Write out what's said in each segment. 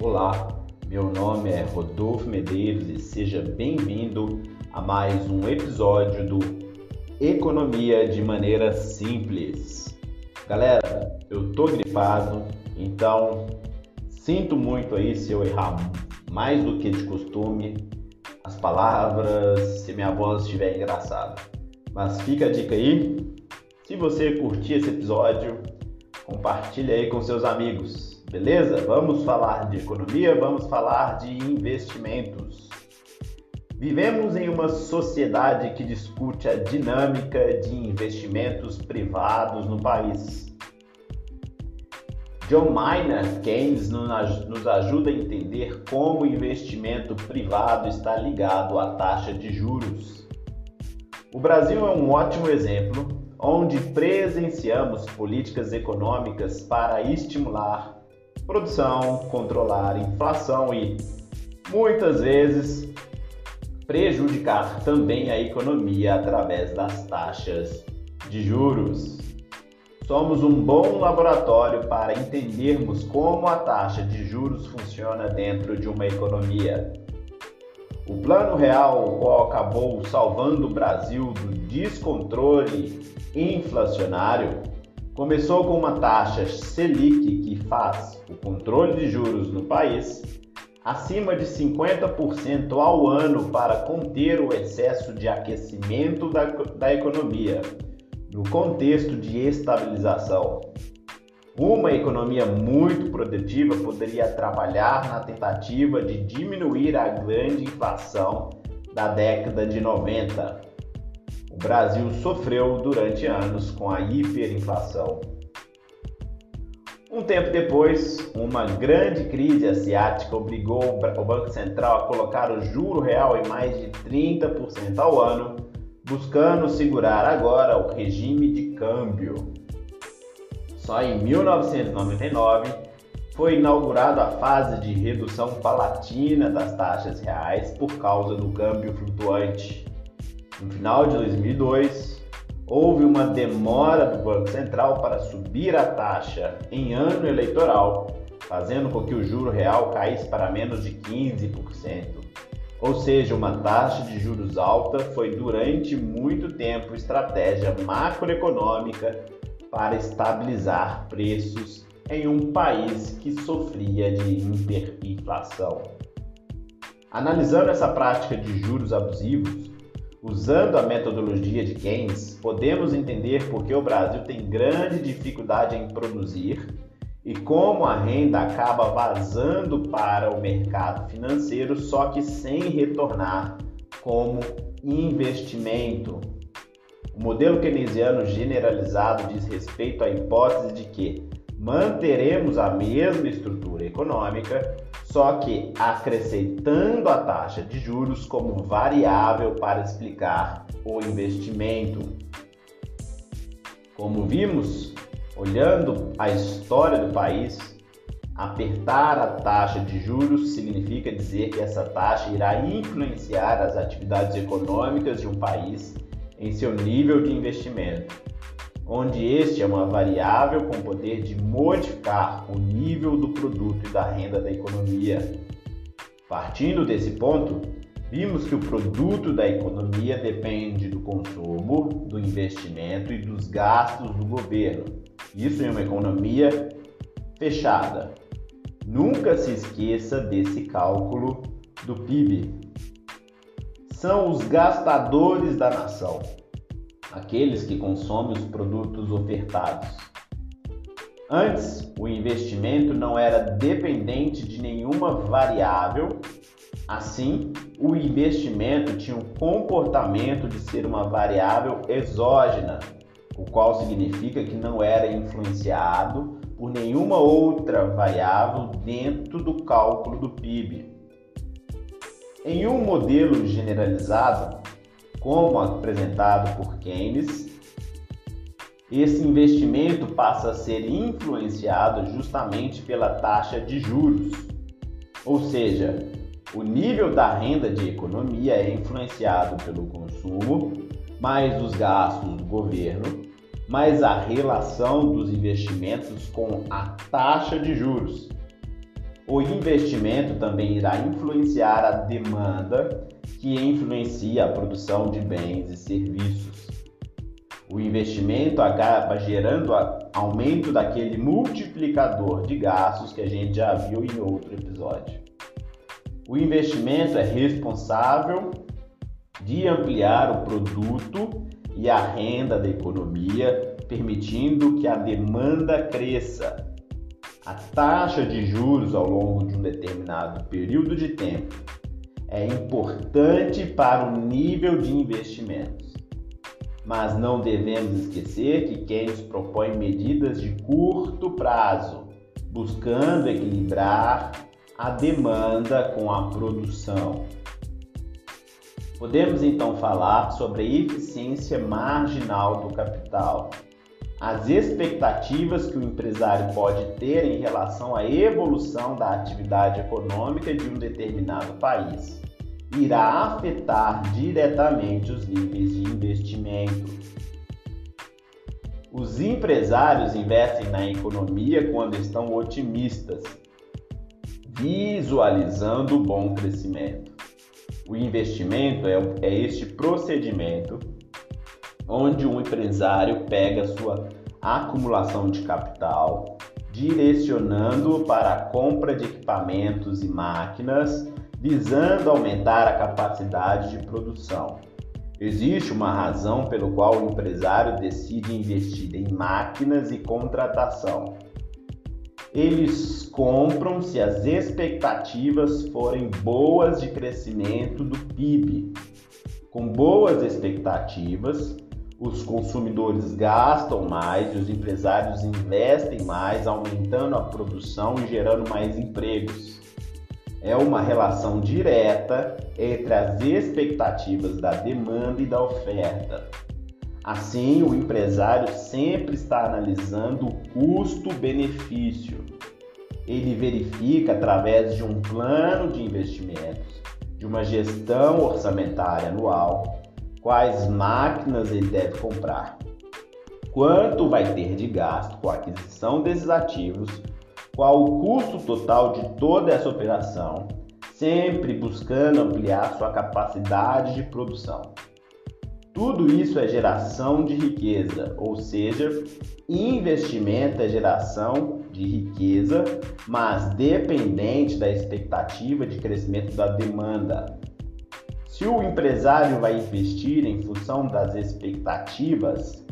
Olá, meu nome é Rodolfo Medeiros e seja bem-vindo a mais um episódio do Economia de maneira simples. Galera, eu tô gripado, então sinto muito aí se eu errar mais do que de costume as palavras, se minha voz estiver engraçada. Mas fica a dica aí. Se você curtir esse episódio, compartilhe aí com seus amigos, beleza? Vamos falar de economia, vamos falar de investimentos. Vivemos em uma sociedade que discute a dinâmica de investimentos privados no país. John Maynard Keynes nos ajuda a entender como o investimento privado está ligado à taxa de juros. O Brasil é um ótimo exemplo onde presenciamos políticas econômicas para estimular produção, controlar inflação e, muitas vezes, prejudicar também a economia através das taxas de juros. Somos um bom laboratório para entendermos como a taxa de juros funciona dentro de uma economia. O Plano Real, o qual acabou salvando o Brasil do descontrole inflacionário, começou com uma taxa Selic que faz o controle de juros no país acima de 50% ao ano para conter o excesso de aquecimento da, da economia, no contexto de estabilização. Uma economia muito produtiva poderia trabalhar na tentativa de diminuir a grande inflação da década de 90. O Brasil sofreu durante anos com a hiperinflação. Um tempo depois, uma grande crise asiática obrigou o Banco Central a colocar o juro real em mais de 30% ao ano, buscando segurar agora o regime de câmbio. Só em 1999 foi inaugurada a fase de redução palatina das taxas reais por causa do câmbio flutuante. No final de 2002, houve uma demora do Banco Central para subir a taxa em ano eleitoral, fazendo com que o juro real caísse para menos de 15%. Ou seja, uma taxa de juros alta foi durante muito tempo estratégia macroeconômica para estabilizar preços em um país que sofria de hiperinflação. Analisando essa prática de juros abusivos, usando a metodologia de Keynes, podemos entender por que o Brasil tem grande dificuldade em produzir e como a renda acaba vazando para o mercado financeiro, só que sem retornar como investimento. O modelo keynesiano generalizado diz respeito à hipótese de que manteremos a mesma estrutura econômica, só que acrescentando a taxa de juros como variável para explicar o investimento. Como vimos, olhando a história do país, apertar a taxa de juros significa dizer que essa taxa irá influenciar as atividades econômicas de um país em seu nível de investimento, onde este é uma variável com poder de modificar o nível do produto e da renda da economia. Partindo desse ponto, vimos que o produto da economia depende do consumo, do investimento e dos gastos do governo. Isso em uma economia fechada. Nunca se esqueça desse cálculo do PIB, são os gastadores da nação, aqueles que consomem os produtos ofertados. Antes, o investimento não era dependente de nenhuma variável, assim, o investimento tinha um comportamento de ser uma variável exógena, o qual significa que não era influenciado por nenhuma outra variável dentro do cálculo do PIB. Em um modelo generalizado, como apresentado por Keynes, esse investimento passa a ser influenciado justamente pela taxa de juros, ou seja, o nível da renda de economia é influenciado pelo consumo, mais os gastos do governo, mais a relação dos investimentos com a taxa de juros. O investimento também irá influenciar a demanda, que influencia a produção de bens e serviços. O investimento acaba gerando aumento daquele multiplicador de gastos que a gente já viu em outro episódio. O investimento é responsável de ampliar o produto e a renda da economia, permitindo que a demanda cresça. A taxa de juros ao longo de um determinado período de tempo é importante para o nível de investimentos. Mas não devemos esquecer que Keynes propõe medidas de curto prazo, buscando equilibrar a demanda com a produção. Podemos então falar sobre a eficiência marginal do capital, as expectativas que o empresário pode ter em relação à evolução da atividade econômica de um determinado país irá afetar diretamente os níveis de investimento. Os empresários investem na economia quando estão otimistas, visualizando bom crescimento. O investimento é, é este procedimento onde um empresário pega sua acumulação de capital, direcionando para a compra de equipamentos e máquinas, visando aumentar a capacidade de produção. Existe uma razão pelo qual o empresário decide investir em máquinas e contratação eles compram se as expectativas forem boas de crescimento do PIB. Com boas expectativas, os consumidores gastam mais e os empresários investem mais, aumentando a produção e gerando mais empregos. É uma relação direta entre as expectativas da demanda e da oferta. Assim, o empresário sempre está analisando o custo-benefício. Ele verifica através de um plano de investimentos, de uma gestão orçamentária anual, quais máquinas ele deve comprar, quanto vai ter de gasto com a aquisição desses ativos, qual o custo total de toda essa operação, sempre buscando ampliar sua capacidade de produção. Tudo isso é geração de riqueza, ou seja, investimento é geração de riqueza, mas dependente da expectativa de crescimento da demanda. Se o empresário vai investir em função das expectativas,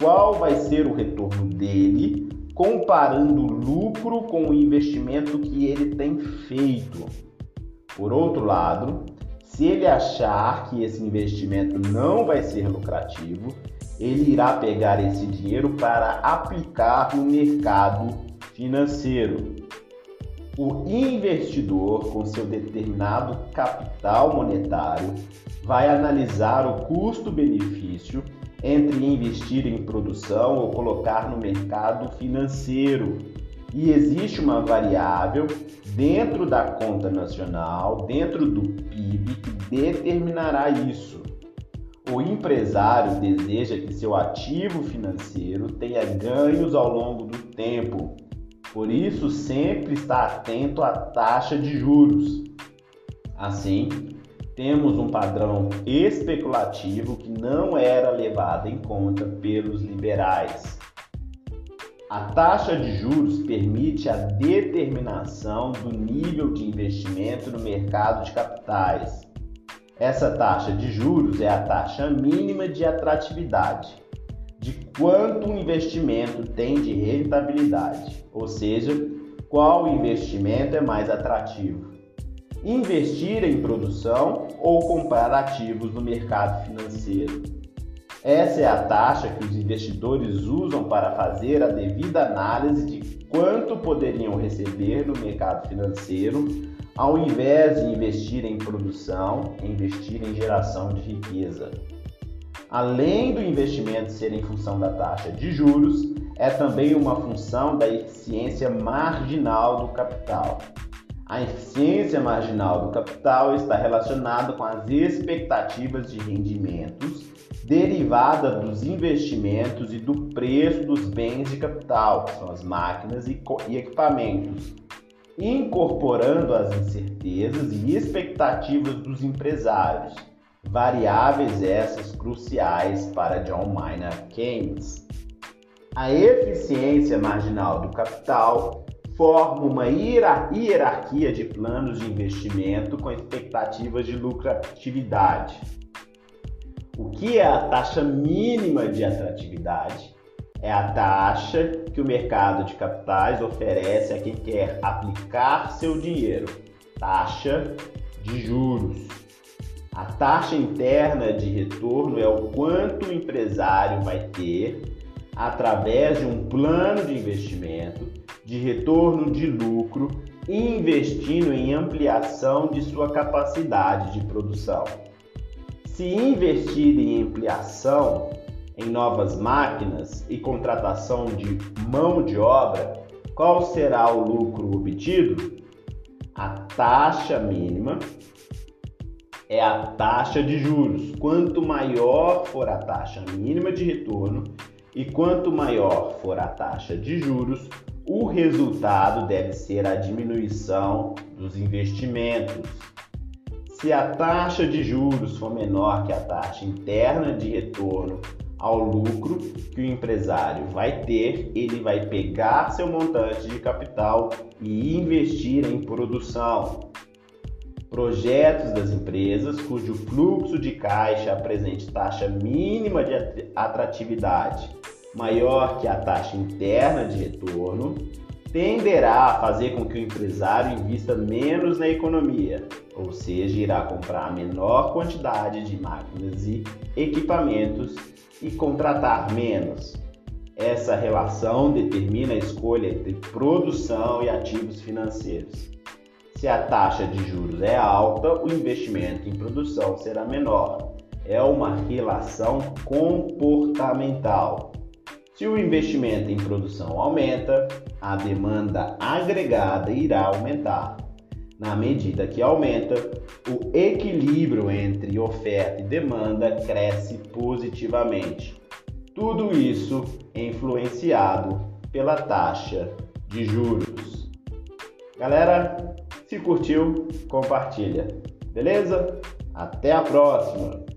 qual vai ser o retorno dele comparando o lucro com o investimento que ele tem feito? Por outro lado, se ele achar que esse investimento não vai ser lucrativo, ele irá pegar esse dinheiro para aplicar no mercado financeiro. O investidor, com seu determinado capital monetário, vai analisar o custo-benefício entre investir em produção ou colocar no mercado financeiro e existe uma variável dentro da conta nacional, dentro do PIB, que determinará isso. O empresário deseja que seu ativo financeiro tenha ganhos ao longo do tempo, por isso sempre está atento à taxa de juros. Assim, temos um padrão especulativo que não era levado em conta pelos liberais. A taxa de juros permite a determinação do nível de investimento no mercado de capitais. Essa taxa de juros é a taxa mínima de atratividade, de quanto o investimento tem de rentabilidade, ou seja, qual investimento é mais atrativo. Investir em produção ou comprar ativos no mercado financeiro. Essa é a taxa que os investidores usam para fazer a devida análise de quanto poderiam receber no mercado financeiro, ao invés de investir em produção, investir em geração de riqueza. Além do investimento ser em função da taxa de juros, é também uma função da eficiência marginal do capital. A eficiência marginal do capital está relacionada com as expectativas de rendimentos derivada dos investimentos e do preço dos bens de capital, que são as máquinas e equipamentos. incorporando as incertezas e expectativas dos empresários, variáveis essas cruciais para John Maynard Keynes. A eficiência marginal do capital forma uma hierarquia de planos de investimento com expectativas de lucratividade. O que é a taxa mínima de atratividade? É a taxa que o mercado de capitais oferece a quem quer aplicar seu dinheiro. Taxa de juros. A taxa interna de retorno é o quanto o empresário vai ter através de um plano de investimento de retorno de lucro investindo em ampliação de sua capacidade de produção. Se investir em ampliação em novas máquinas e contratação de mão de obra, qual será o lucro obtido? A taxa mínima é a taxa de juros. Quanto maior for a taxa mínima de retorno e quanto maior for a taxa de juros, o resultado deve ser a diminuição dos investimentos. Se a taxa de juros for menor que a taxa interna de retorno ao lucro que o empresário vai ter, ele vai pegar seu montante de capital e investir em produção. Projetos das empresas cujo fluxo de caixa apresente taxa mínima de atratividade maior que a taxa interna de retorno tenderá a fazer com que o empresário invista menos na economia, ou seja, irá comprar a menor quantidade de máquinas e equipamentos e contratar menos. Essa relação determina a escolha entre produção e ativos financeiros. Se a taxa de juros é alta, o investimento em produção será menor. É uma relação comportamental. Se o investimento em produção aumenta, a demanda agregada irá aumentar. Na medida que aumenta, o equilíbrio entre oferta e demanda cresce positivamente. Tudo isso influenciado pela taxa de juros. Galera, se curtiu, compartilha. Beleza? Até a próxima!